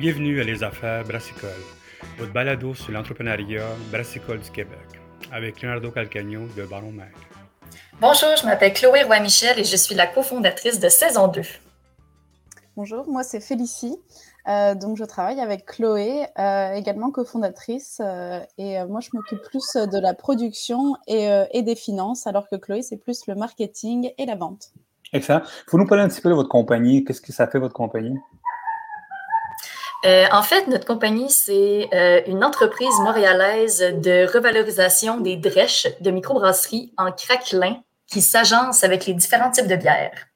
Bienvenue à Les Affaires Brassicole, votre balado sur l'entrepreneuriat brassicole du Québec, avec Leonardo Calcagno de Baron Mac. Bonjour, je m'appelle Chloé Roy-Michel et je suis la cofondatrice de Saison 2. Bonjour, moi c'est Félicie. Euh, donc je travaille avec Chloé, euh, également cofondatrice, euh, et moi je m'occupe plus de la production et, et, des finances, alors que Chloé c'est plus le marketing et la vente. Excellent. Faut nous parler un petit peu de votre compagnie. Qu'est-ce que ça fait votre compagnie? Euh, en fait, notre compagnie, c'est euh, une entreprise montréalaise de revalorisation des drèches de microbrasserie en craquelin qui s'agence avec les différents types de bières.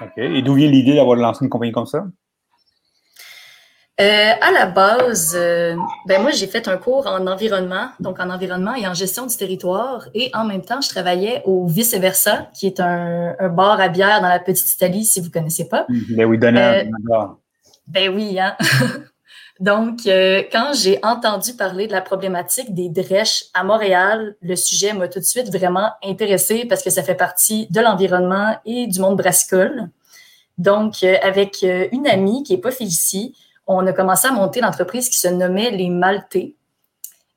OK. Et d'où vient l'idée d'avoir lancé une compagnie comme ça? Euh, à la base, ben moi, j'ai fait un cours en environnement, donc en environnement et en gestion du territoire. Et en même temps, je travaillais au Vice Versa, qui est un, bar à bière dans la petite Italie, si vous ne connaissez pas. Ben oui, donnez ben oui, hein? Donc, euh, quand j'ai entendu parler de la problématique des drèches à Montréal, le sujet m'a tout de suite vraiment intéressé parce que ça fait partie de l'environnement et du monde brassicole. Donc, euh, avec euh, une amie qui est pas ici, on a commencé à monter l'entreprise qui se nommait Les Maltais.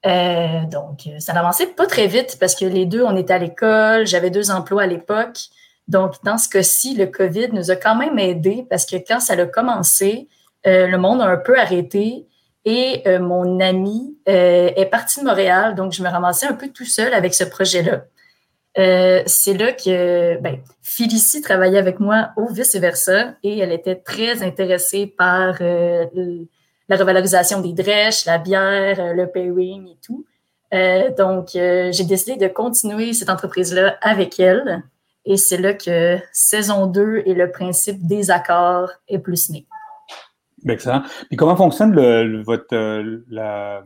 donc, ça n'avançait pas très vite parce que les deux, on était à l'école, j'avais deux emplois à l'époque. Donc, dans ce cas-ci, le COVID nous a quand même aidés parce que quand ça a commencé, euh, le monde a un peu arrêté et euh, mon ami euh, est parti de Montréal, donc je me ramassais un peu tout seul avec ce projet-là. c'est là que ben, Félicie travaillait avec moi au vice-versa et elle était très intéressée par la revalorisation des drèches, la bière, le pairing et tout. donc, j'ai décidé de continuer cette entreprise-là avec elle. Et c'est là que saison 2 et le principe des accords est plus né. Excellent. Puis comment fonctionne le, votre euh, la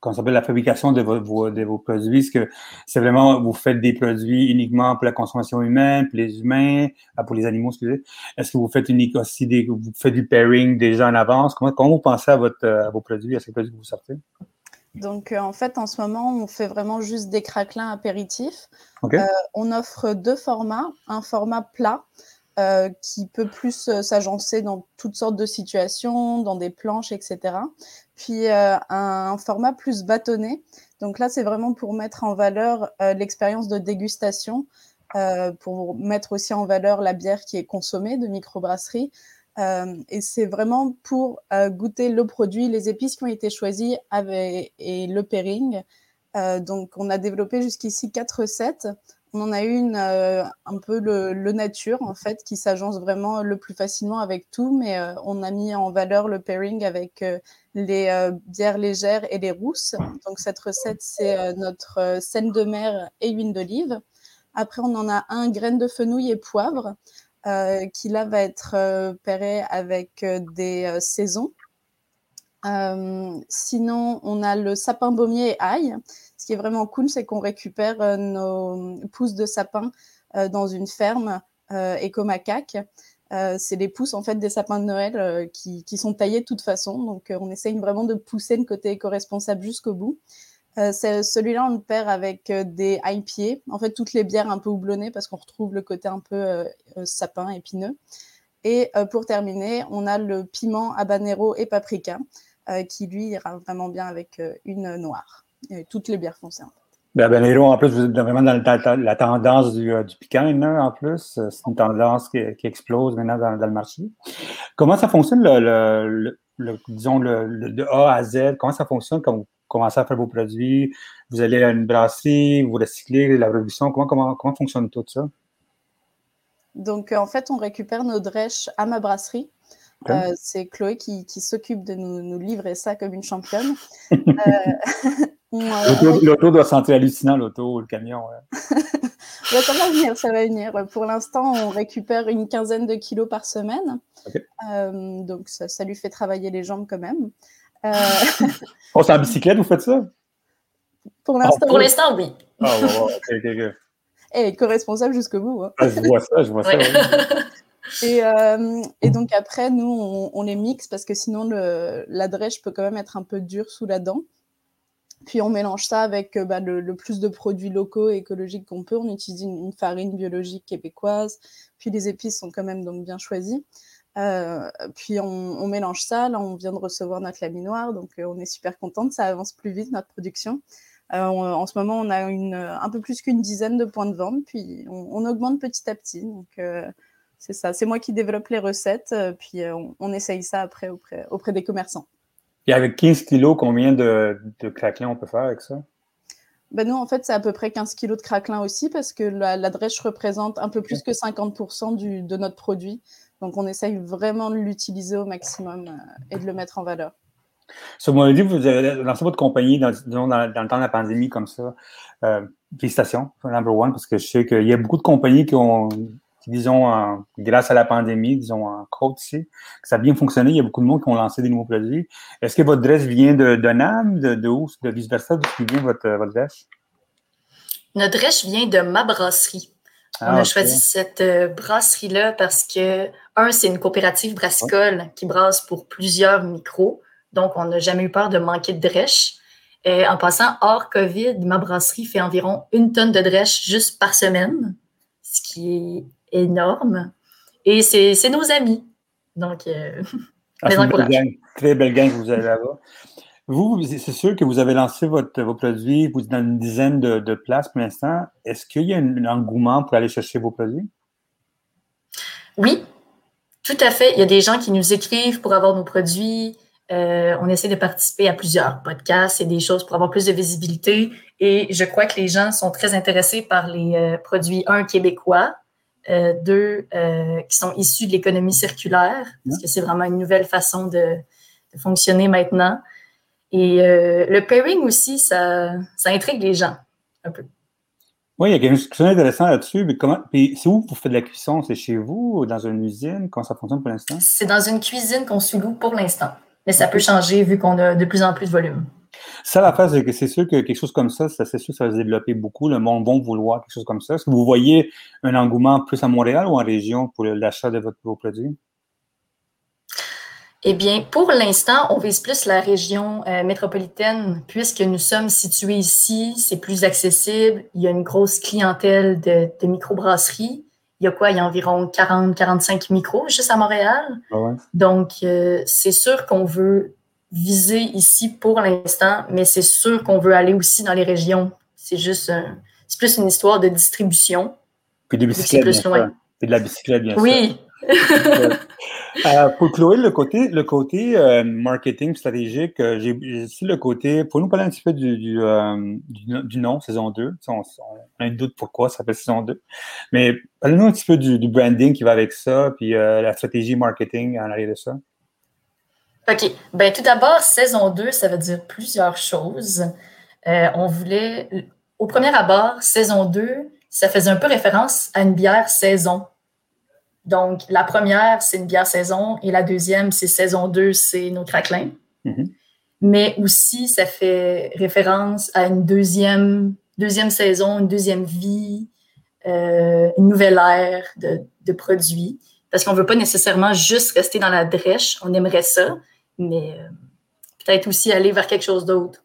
comment s'appelle la fabrication de vos, de vos produits? Est-ce que c'est vraiment vous faites des produits uniquement pour la consommation humaine, pour les humains, ah, pour les animaux, excusez? Est-ce que vous faites unique aussi des vous faites du pairing déjà en avance? Comment, comment vous pensez à votre à vos produits, à ces produits que vous sortez? Donc, euh, en fait, en ce moment, on fait vraiment juste des craquelins apéritifs. Euh, on offre deux formats. Un format plat euh, qui peut plus euh, s'agencer dans toutes sortes de situations, dans des planches, etc. Puis euh, un, format plus bâtonné. Donc là, c'est vraiment pour mettre en valeur l'expérience de dégustation, pour mettre aussi en valeur la bière qui est consommée de microbrasserie. et c'est vraiment pour goûter le produit, les épices qui ont été choisies avec, et le pairing. donc, on a développé jusqu'ici quatre recettes. On en a une euh, un peu le, nature, en fait, qui s'agence vraiment le plus facilement avec tout, mais euh, on a mis en valeur le pairing avec euh, les bières légères et les rousses. Donc, cette recette, c'est notre scène de mer et huile d'olive. Après, on en a un graine de fenouil et poivre, qui là va être pairé avec des saisons. Sinon, on a le sapin baumier et ail qui est vraiment cool, c'est qu'on récupère euh, nos pousses de sapin euh, dans une ferme euh, éco-macaque. c'est les pousses en fait des sapins de Noël qui, sont taillés de toute façon. Donc on essaye vraiment de pousser le côté éco-responsable jusqu'au bout. Celui-là, on le perd avec des IPA, en fait toutes les bières un peu houblonnées parce qu'on retrouve le côté un peu sapin épineux. Et pour terminer, on a le piment habanero et paprika qui lui ira vraiment bien avec une noire toutes les bières foncées. En, ben, ben en plus, vous êtes vraiment dans la, tendance du, euh, du piquant, en plus. C'est une tendance qui, explose maintenant dans, le marché. Comment ça fonctionne, le, disons, le, de A à Z? Comment ça fonctionne quand vous commencez à faire vos produits? Vous allez à une brasserie, vous recyclez la production. Comment, comment, comment fonctionne tout ça? Donc, en fait, on récupère nos drèches à ma brasserie. Euh, c'est Chloé qui, qui s'occupe de nous, nous, livrer ça comme une championne. euh, L'auto doit sentir hallucinant, l'auto, le camion. ça va venir, ça va venir. Pour l'instant, on récupère une quinzaine de kilos par semaine. Euh, donc, ça, lui fait travailler les jambes quand même. Euh... oh, c'est en bicyclette, vous faites ça? Pour l'instant, Pour l'instant oui. Ah, Et co-responsable jusqu'au bout. Hein. Ah, je vois ça, je vois ça. Et, euh, et, donc après, nous, on, les mixe parce que sinon, le, la drèche peut quand même être un peu dure sous la dent. Puis on mélange ça avec euh, bah, le, plus de produits locaux et écologiques qu'on peut. On utilise une, farine biologique québécoise. Puis les épices sont quand même donc bien choisies. puis on, mélange ça. Là, on vient de recevoir notre laminoir, donc on est super contente. Ça avance plus vite notre production. en ce moment, on a une, un peu plus qu'une dizaine de points de vente, puis on, augmente petit à petit. Donc c'est ça. C'est moi qui développe les recettes, puis on, essaye ça après auprès, auprès des commerçants. Et avec 15 kilos, combien de, de craquelins on peut faire avec ça? Ben nous, en fait, c'est à peu près 15 kilos de craquelin aussi parce que la, la drèche représente un peu plus que 50% du, de notre produit. Donc, on essaye vraiment de l'utiliser au maximum euh, et de le mettre en valeur. Sur mon dit, vous avez lancé votre compagnie dans, dans, dans, le temps de la pandémie comme ça. Euh, félicitations, number one, parce que je sais qu'il y a beaucoup de compagnies qui ont disons, grâce à la pandémie, disons, en côte ici, que ça a bien fonctionné. Il y a beaucoup de monde qui ont lancé des nouveaux produits. Est-ce que votre dresse vient de, de NAM, de, de où, de vice-versa, d'où vient votre, votre dresse? Notre drèche vient de ma brasserie. Ah, On a choisi cette euh, brasserie-là parce que, un, c'est une coopérative brassicole qui brasse pour plusieurs micros. Donc, on n'a jamais eu peur de manquer de drèche. Et en passant, hors COVID, ma brasserie fait environ une tonne de drèche juste par semaine, ce qui est énorme. Et c'est nos amis. Donc, euh, ah, très belle gang que vous avez là-bas. Vous, c'est sûr que vous avez lancé votre, vos produits, vous êtes dans une dizaine de, de places pour l'instant. Est-ce qu'il y a un, engouement pour aller chercher vos produits? Oui, tout à fait. Il y a des gens qui nous écrivent pour avoir nos produits. Euh, on essaie de participer à plusieurs podcasts et des choses pour avoir plus de visibilité. Et je crois que les gens sont très intéressés par les euh, produits, un, québécois, euh, deux euh, qui sont issus de l'économie circulaire, parce que c'est vraiment une nouvelle façon de, fonctionner maintenant. Et euh, le pairing aussi, ça, ça intrigue les gens un peu. Oui, il y a quelque chose d'intéressant là-dessus. Mais comment, c'est où vous faites de la cuisson? C'est chez vous ou dans une usine? Comment ça fonctionne pour l'instant? C'est dans une cuisine qu'on suit pour l'instant. Mais ça peut changer vu qu'on a de plus en plus de volume. Ça, la phase, c'est que c'est sûr que quelque chose comme ça, ça c'est sûr que ça va se développer beaucoup. Le monde va vouloir quelque chose comme ça. Est-ce que vous voyez un engouement plus à Montréal ou en région pour l'achat de votre, vos produits? Eh bien, pour l'instant, on vise plus la région euh, métropolitaine puisque nous sommes situés ici, c'est plus accessible. Il y a une grosse clientèle de, de microbrasseries. Il y a quoi? Il y a environ 40-45 micros juste à Montréal. Ah Donc, euh, c'est sûr qu'on veut viser ici pour l'instant, mais c'est sûr qu'on veut aller aussi dans les régions. C'est juste, c'est plus une histoire de distribution. Puis de bicyclette, plus loin. Puis de la bicyclette, bien oui. sûr. euh, pour Chloé, le côté, le côté euh, marketing stratégique, euh, j'ai ici le côté. Pour nous parler un petit peu du, du, du, nom, saison 2. On, a un doute pourquoi ça s'appelle saison 2. Mais parlez-nous un petit peu du, du, branding qui va avec ça, puis la stratégie marketing en arrière de ça. OK. Ben, tout d'abord, saison 2, ça veut dire plusieurs choses. Euh, on voulait, au premier abord, saison 2, ça faisait un peu référence à une bière saison. Donc, la première, c'est une bière saison, et la deuxième, c'est saison 2, c'est nos craquelins. Mm-hmm. Mais aussi, ça fait référence à une deuxième, deuxième saison, une deuxième vie, euh, une nouvelle ère de, de produits. Parce qu'on ne veut pas nécessairement juste rester dans la drèche, on aimerait ça, mais euh, peut-être aussi aller vers quelque chose d'autre.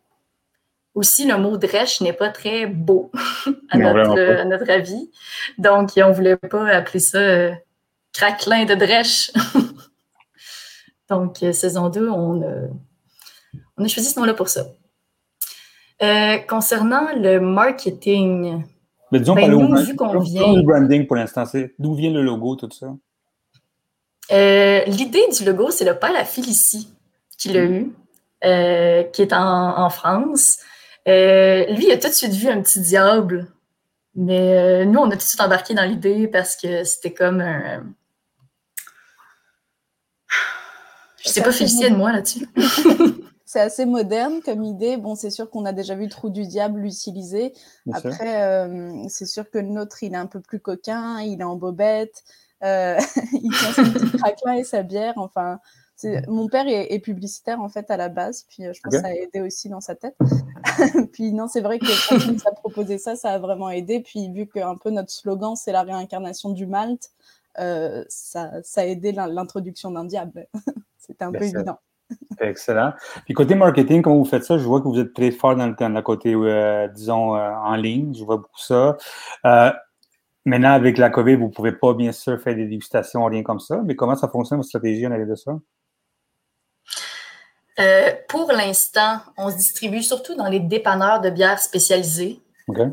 Aussi, le mot drèche n'est pas très beau à, notre, avis. Donc, on ne voulait pas appeler ça euh, craquelin de drèche. Donc, euh, saison 2, on a, on a choisi ce nom-là pour ça. concernant le marketing, Mais disons, ben, nous, vu qu'on vient... Le branding pour l'instant, c'est d'où vient le logo, tout ça? L'idée du logo, c'est le père à Félicie qui l'a eu, euh, qui est en, France. Euh, lui, il a tout de suite vu un petit diable. Mais euh, nous, on a tout de suite embarqué dans l'idée parce que c'était comme un. Je sais pas féliciter de moi là-dessus. c'est assez moderne comme idée. Bon, c'est sûr qu'on a déjà vu le trou du diable l'utiliser. Après, c'est sûr que le nôtre, il est un peu plus coquin, il est en bobette, il tient son petit craquelin et sa bière. Enfin, mon père est, publicitaire en fait à la base, puis euh, je pense que ça a aidé aussi dans sa tête. puis non, c'est vrai que quand il nous a proposé ça, ça a vraiment aidé. Puis vu que un peu notre slogan c'est la réincarnation du Malte, euh, ça, ça, a aidé l'introduction d'un diable. C'était un peu évident. Excellent. Puis côté marketing, comment vous faites ça? Je vois que vous êtes très fort dans le, côté, euh, disons, en ligne. Je vois beaucoup ça. maintenant, avec la COVID, vous ne pouvez pas, bien sûr, faire des dégustations, rien comme ça. Mais comment ça fonctionne, votre stratégie en arrière de ça? Euh, pour l'instant, on se distribue surtout dans les dépanneurs de bières spécialisées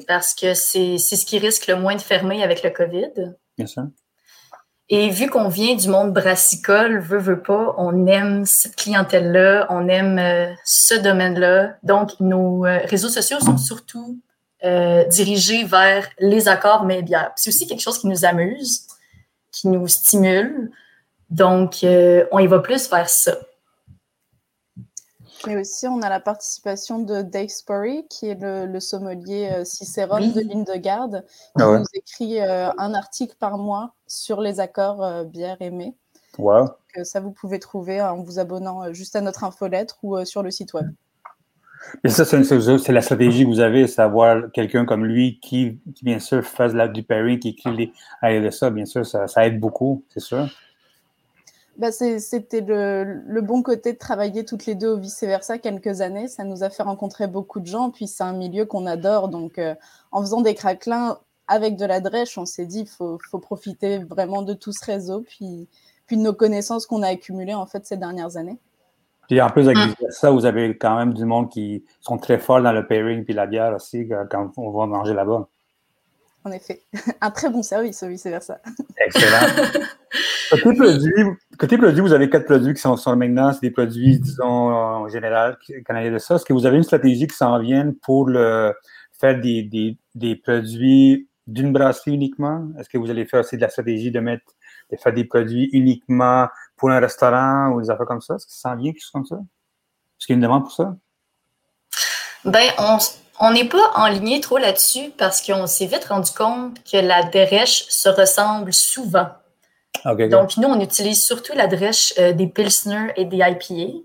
parce que c'est ce qui risque le moins de fermer avec le COVID. Bien sûr. Et vu qu'on vient du monde brassicole, veut, veut pas, on aime cette clientèle-là, on aime euh, ce domaine-là. Donc, nos euh, réseaux sociaux sont surtout dirigés vers les accords mais bières. C'est aussi quelque chose qui nous amuse, qui nous stimule. Donc, on y va plus vers ça. Mais aussi, on a la participation de Dave Spurry, qui est le, sommelier euh, Cicérone de ligne de garde, qui ah nous écrit euh, un article par mois sur les accords euh, bière aimés. Wow. ça, vous pouvez trouver en vous abonnant juste à notre infolettre ou sur le site web. Et ça, c'est la stratégie que vous avez, c'est avoir quelqu'un comme lui qui, bien sûr, fasse la, du pairing, qui écrit les, ça, bien sûr, ça, ça aide beaucoup, c'est sûr. Bah, c'était le, bon côté de travailler toutes les deux au vice-versa quelques années. Ça nous a fait rencontrer beaucoup de gens. Puis c'est un milieu qu'on adore. Donc euh, en faisant des craquelins avec de la drèche, on s'est dit il faut, profiter vraiment de tout ce réseau. Puis, puis de nos connaissances qu'on a accumulées en fait ces dernières années. Puis en plus, avec ça, vous avez quand même du monde qui sont très forts dans le pairing puis la bière aussi quand on va manger là-bas. En effet, un très bon service au vice-versa. Excellent. Côté produit, côté produit, vous avez quatre produits qui sont, sur maintenant. C'est des produits, disons, en général, canadiens de ça. Est-ce que vous avez une stratégie qui s'en vient pour le, faire des, des, des produits d'une brasserie uniquement? Est-ce que vous allez faire aussi de la stratégie de mettre, de faire des produits uniquement pour un restaurant ou des affaires comme ça? Est-ce que ça s'en vient quelque chose comme ça? Est-ce qu'il y a une demande pour ça? Ben, on n'est pas en ligne trop là-dessus parce qu'on s'est vite rendu compte que la dérèche se ressemble souvent. Donc, nous, on utilise surtout la drèche euh, des Pilsner et des IPA.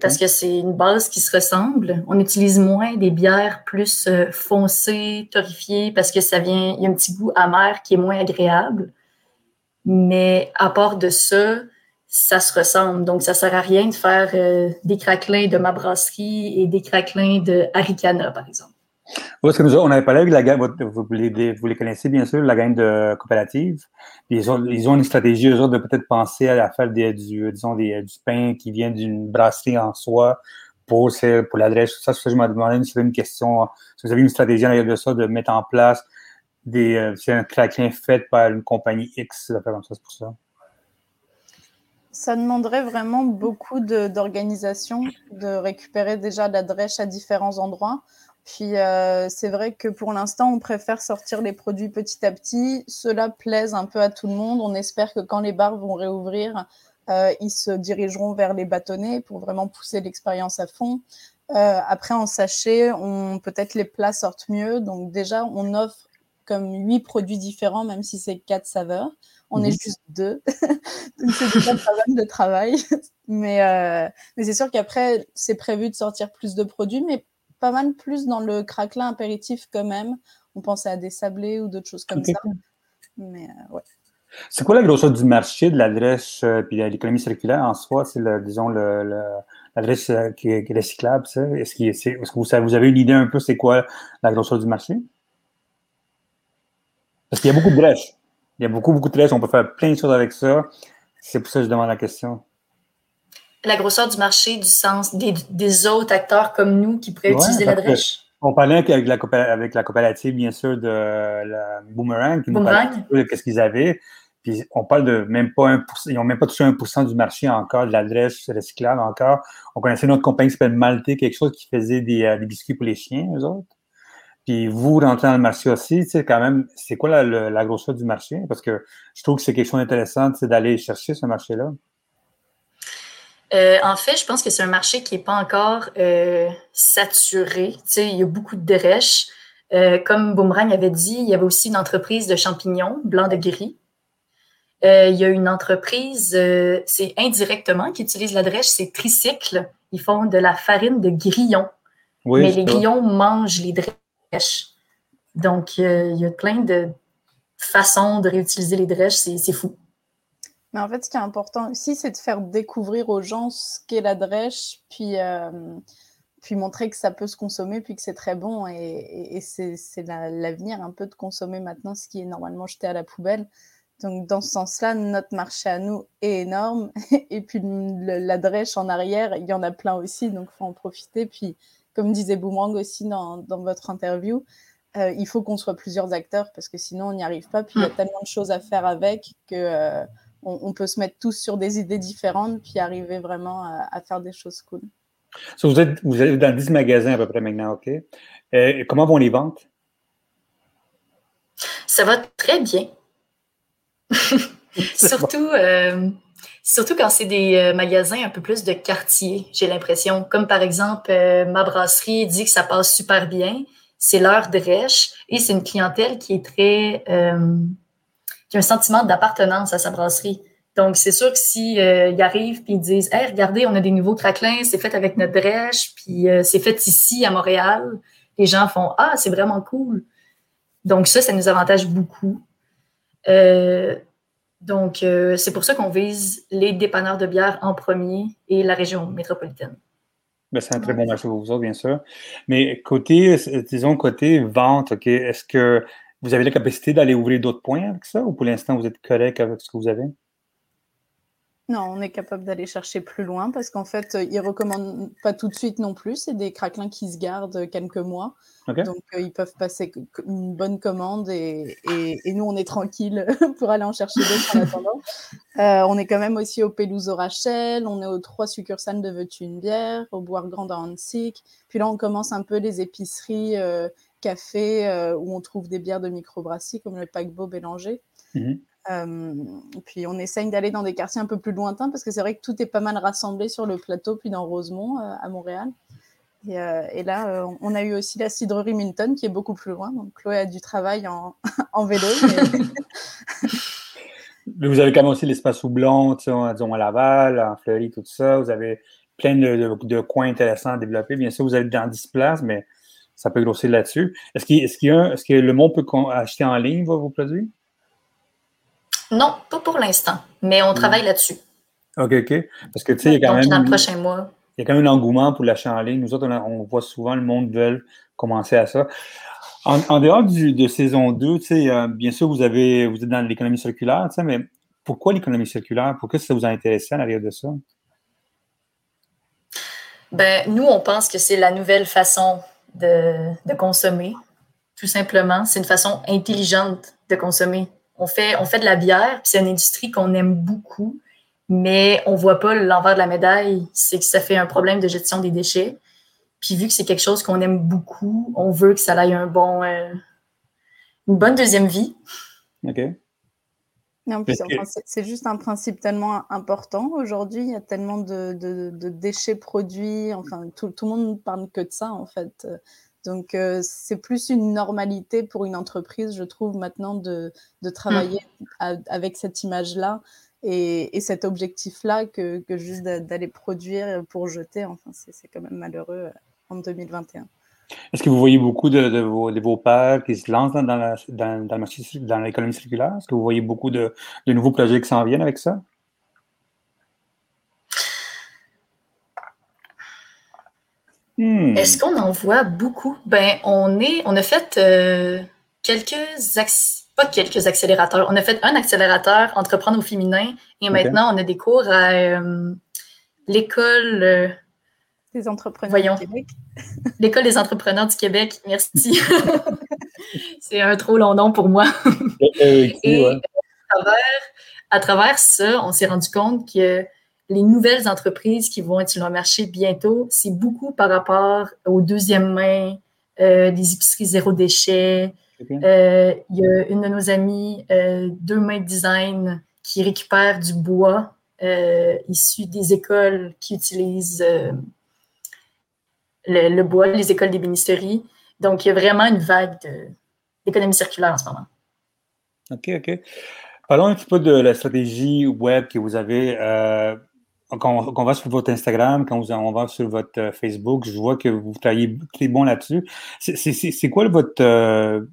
Parce que c'est une base qui se ressemble. On utilise moins des bières plus euh, foncées, torréfiées, parce que ça vient, il y a un petit goût amer qui est moins agréable. Mais à part de ça, ça se ressemble. Donc, ça sert à rien de faire euh, des craquelins de ma brasserie et des craquelins de Aricana, par exemple. Parce que nous, on avait parlé avec la gang, vous les, connaissez bien sûr, la gang de coopératives. Ils ont, une stratégie, eux autres, de peut-être penser à faire des, du, disons, des, du pain qui vient d'une brasserie en soi pour, pour l'adresse. Ça, ça, je me demandais si une question, si vous avez une stratégie en de ça, de mettre en place des, euh, c'est un craquelin fait par une compagnie X, c'est pour ça? Ça demanderait vraiment beaucoup d'organisation, de, récupérer déjà l'adresse à différents endroits. Puis euh, c'est vrai que pour l'instant, on préfère sortir les produits petit à petit. Cela plaise un peu à tout le monde. On espère que quand les bars vont réouvrir, euh, ils se dirigeront vers les bâtonnets pour vraiment pousser l'expérience à fond. Euh, après, en sachet, on peut-être les plats sortent mieux. Donc déjà, on offre comme huit produits différents, même si c'est quatre saveurs. On est mhm. juste deux. Donc c'est déjà pas mal de travail. Mais, mais c'est sûr qu'après, c'est prévu de sortir plus de produits, mais pas mal plus dans le craquelin apéritif quand même. On pensait à des sablés ou d'autres choses comme ça. Mais euh, ouais. C'est quoi la grosseur du marché de l'adresse euh, puis de l'économie circulaire en soi? C'est, le, disons, l'adresse euh, qui, est, recyclable, ça? Est-ce, que vous, vous, avez une idée un peu c'est quoi la grosseur du marché? Parce qu'il y a beaucoup de drèches. Il y a beaucoup, beaucoup de drèches. On peut faire plein de choses avec ça. C'est pour ça que je demande la question la grosseur du marché du sens des, autres acteurs comme nous qui pourraient utiliser la drèche? On parlait avec la, avec la coopérative, bien sûr, de la Boomerang, qui Boomerang. nous de ce qu'ils avaient. Puis on parle de même pas 1%, ils n'ont même pas touché 1% du marché encore, de l'adresse recyclable encore. On connaissait une autre compagnie qui s'appelle Malté, quelque chose qui faisait des, euh, des, biscuits pour les chiens, eux autres. Puis vous rentrez dans le marché aussi, tu sais, quand même, c'est quoi la, la, grosseur du marché? Parce que je trouve que c'est quelque chose d'intéressant, d'aller chercher ce marché-là. Euh, en fait, je pense que c'est un marché qui n'est pas encore euh, saturé. il y a beaucoup de drèches. Euh, comme Boomerang avait dit, il y avait aussi une entreprise de champignons blancs de gris. il y a une entreprise, c'est indirectement, qui utilise la drèche, c'est Tricycle. Ils font de la farine de grillons. mais les grillons mangent les drèches. Donc, il y a plein de façons de réutiliser les drèches. C'est fou. Mais en fait, ce qui est important aussi, c'est de faire découvrir aux gens ce qu'est la drèche, puis euh, puis montrer que ça peut se consommer, puis que c'est très bon. Et, c'est l'avenir un peu de consommer maintenant ce qui est normalement jeté à la poubelle. Donc, dans ce sens-là, notre marché à nous est énorme. Et puis, la drèche en arrière, il y en a plein aussi, donc il faut en profiter. Puis, comme disait Boomerang aussi dans, dans votre interview, euh, il faut qu'on soit plusieurs acteurs parce que sinon, on n'y arrive pas. Puis, il y a mm. tellement de choses à faire avec que euh, on, peut se mettre tous sur des idées différentes, puis arriver vraiment à, faire des choses cool. vous, êtes, vous êtes dans 10 magasins à peu près maintenant, OK? Euh, comment vont les ventes? Ça va très bien. surtout, euh, surtout quand c'est des euh, magasins un peu plus de quartier, j'ai l'impression. Comme par exemple, ma brasserie dit que ça passe super bien. C'est l'heure de et c'est une clientèle qui est très un sentiment d'appartenance à sa brasserie. Donc, c'est sûr que s'ils si, euh, arrivent et ils disent Hey, regardez, on a des nouveaux craquelins, c'est fait avec notre drèche, puis euh, c'est fait ici à Montréal, les gens font Ah, c'est vraiment cool. Donc, ça, ça nous avantage beaucoup. Euh, donc, c'est pour ça qu'on vise les dépanneurs de bière en premier et la région métropolitaine. Ben, c'est un très bon marché pour vous autres, bien sûr. Mais côté, disons, côté vente, OK, est-ce que vous avez la capacité d'aller ouvrir d'autres points avec ça ou pour l'instant, vous êtes correct avec ce que vous avez? Non, on est capable d'aller chercher plus loin parce qu'en fait, ils ne recommandent pas tout de suite non plus. C'est des craquelins qui se gardent quelques mois. Donc, euh, ils peuvent passer une bonne commande et, nous, on est tranquille pour aller en chercher d'autres en attendant. Euh, on est quand même aussi au Pelouse au Rachel. On est aux trois succursales de Veux-tu une bière, au Boire Grand à Hansik. Puis là, on commence un peu les épiceries euh, café euh, où on trouve des bières de microbrasserie comme le paquebot Bélanger. Mhm. Euh, puis on essaye d'aller dans des quartiers un peu plus lointains parce que c'est vrai que tout est pas mal rassemblé sur le plateau, puis dans Rosemont euh, à Montréal. Et, là, on a eu aussi la cidrerie Minton qui est beaucoup plus loin. Donc Chloé a du travail en, vélo. Mais... vous avez quand même aussi l'espace houblon, disons à Laval, en Fleury, tout ça. Vous avez plein de, coins intéressants à développer. Bien sûr, vous êtes dans 10 places, mais ça peut grossir là-dessus. Est-ce que le monde peut acheter en ligne vos, produits? Non, pas pour l'instant, mais on travaille là-dessus. OK, OK. Parce que, tu sais, il y a quand même. Dans le prochain mois. Il y a quand même un engouement pour l'achat en ligne. Nous autres, on, voit souvent le monde veut commencer à ça. En, dehors de saison 2, tu sais, euh, bien sûr, vous, avez, vous êtes dans l'économie circulaire, tu sais, mais pourquoi l'économie circulaire? Pourquoi ça vous a intéressé à l'arrière de ça? Ben, nous, on pense que c'est la nouvelle façon de, consommer, tout simplement. C'est une façon intelligente de consommer. On fait, on fait de la bière, c'est une industrie qu'on aime beaucoup, mais on voit pas l'envers de la médaille, c'est que ça fait un problème de gestion des déchets. Puis vu que c'est quelque chose qu'on aime beaucoup, on veut que ça ait un bon, euh, une bonne deuxième vie. OK. c'est juste un principe tellement important aujourd'hui. Il y a tellement de, déchets produits. Enfin, tout, tout, le monde ne parle que de ça, en fait. Donc, euh, c'est plus une normalité pour une entreprise, je trouve, maintenant de, travailler mmh. avec cette image-là et, cet objectif-là que, que, juste d'aller produire pour jeter. Enfin, c'est quand même malheureux euh, en 2021. Est-ce que vous voyez beaucoup de, vos, de vos pairs qui se lancent dans, dans, dans l'économie circulaire? Est-ce que vous voyez beaucoup de, nouveaux projets qui s'en viennent avec ça? Hmm. Est-ce qu'on en voit beaucoup? Ben, on est, on a fait euh, quelques, pas quelques accélérateurs. On a fait un accélérateur entreprendre au féminin et maintenant on a des cours à euh, l'école. Euh, des entrepreneurs du Québec. L'École des entrepreneurs du Québec, merci. c'est un trop long nom pour moi. Et à, travers, ça, on s'est rendu compte que les nouvelles entreprises qui vont être sur le marché bientôt, c'est beaucoup par rapport aux deuxième main, euh, des épiceries zéro déchet. Euh, il y a une de nos amies, euh, Deux Mains Design, qui récupère du bois issu des écoles qui utilisent le, bois, les écoles d'ébénisterie. Donc, il y a vraiment une vague d'économie circulaire en ce moment. OK, OK. Parlons un petit peu de la stratégie web que vous avez. Euh, quand, on, va sur votre Instagram, quand on va sur votre euh, Facebook, je vois que vous travaillez très bon là-dessus. C'est quoi votre. Euh,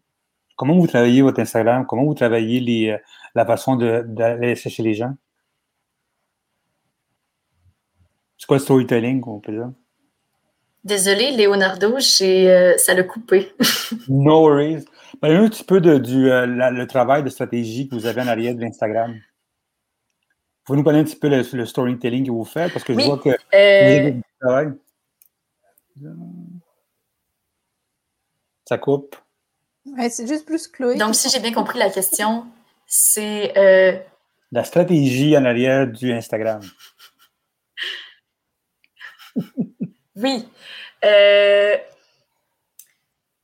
comment vous travaillez votre Instagram? Comment vous travaillez les, la façon d'aller chercher les gens? C'est quoi le storytelling, on peut dire? Désolé, Leonardo, euh, ça l'a coupé. no worries. Parlez-nous un petit peu de, du le travail de stratégie que vous avez en arrière de l'Instagram. Vous nous parler un petit peu le, storytelling que vous faites? Parce que je vois que vous avez du travail. Ça coupe. c'est juste plus Chloé. Donc, si j'ai bien compris la question, c'est. Euh, la stratégie en arrière du Instagram. oui. Euh,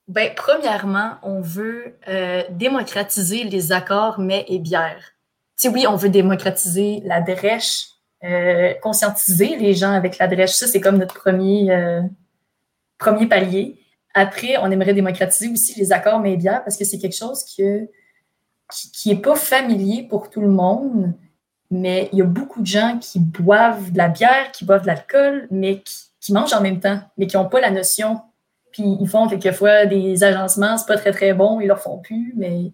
ben, premièrement, on veut euh, démocratiser les accords mets et bières. Si oui, on veut démocratiser la drèche, conscientiser les gens avec la drèche. Ça, c'est comme notre premier, premier palier. Après, on aimerait démocratiser aussi les accords bières parce que c'est quelque chose que qui n'est pas familier pour tout le monde, mais il y a beaucoup de gens qui boivent de la bière, qui boivent de l'alcool, mais qui, mangent en même temps, mais qui n'ont pas la notion. Puis ils font quelquefois des agencements, c'est pas très très bon, ils leur font plus, mais il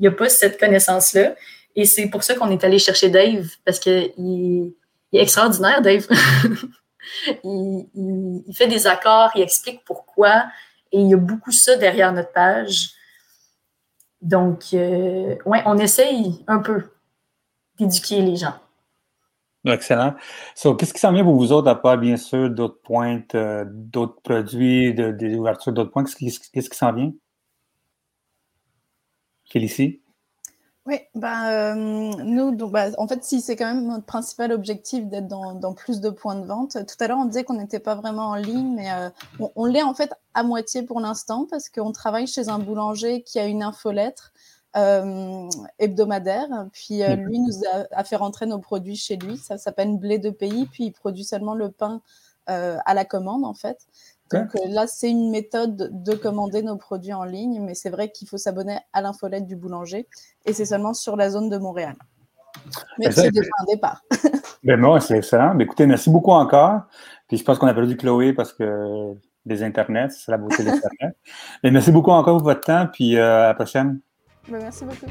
n'y a pas cette connaissance-là. Et c'est pour ça qu'on est allé chercher Dave, parce qu'il il est extraordinaire, Dave. il, fait des accords, il explique pourquoi, et il y a beaucoup ça derrière notre page. Donc, euh, ouais, on essaye un peu d'éduquer les gens. Excellent. qu'est-ce qui s'en vient pour vous autres, à part bien sûr d'autres pointes, euh, d'autres produits, des ouvertures d'autres points? Qu'est-ce qui s'en vient? Félicie? Oui, bah, nous, donc, bah, en fait, si c'est quand même notre principal objectif d'être dans, plus de points de vente. Tout à l'heure, on disait qu'on n'était pas vraiment en ligne, mais euh, on, l'est en fait à moitié pour l'instant parce qu'on travaille chez un boulanger qui a une infolettre hebdomadaire. Puis euh, lui nous a, fait rentrer nos produits chez lui. Ça s'appelle Blé de pays. Puis il produit seulement le pain euh, à la commande, en fait. Donc euh, là, c'est une méthode de commander nos produits en ligne, mais c'est vrai qu'il faut s'abonner à l'infolette du boulanger et c'est seulement sur la zone de Montréal. Mais c'est déjà un départ. ben non, c'est excellent. Ben, écoutez, merci beaucoup encore. Puis je pense qu'on a perdu Chloé parce que des internets, c'est la beauté des internets. Ben, merci beaucoup encore pour votre temps, puis euh, à la prochaine. Ben, merci beaucoup.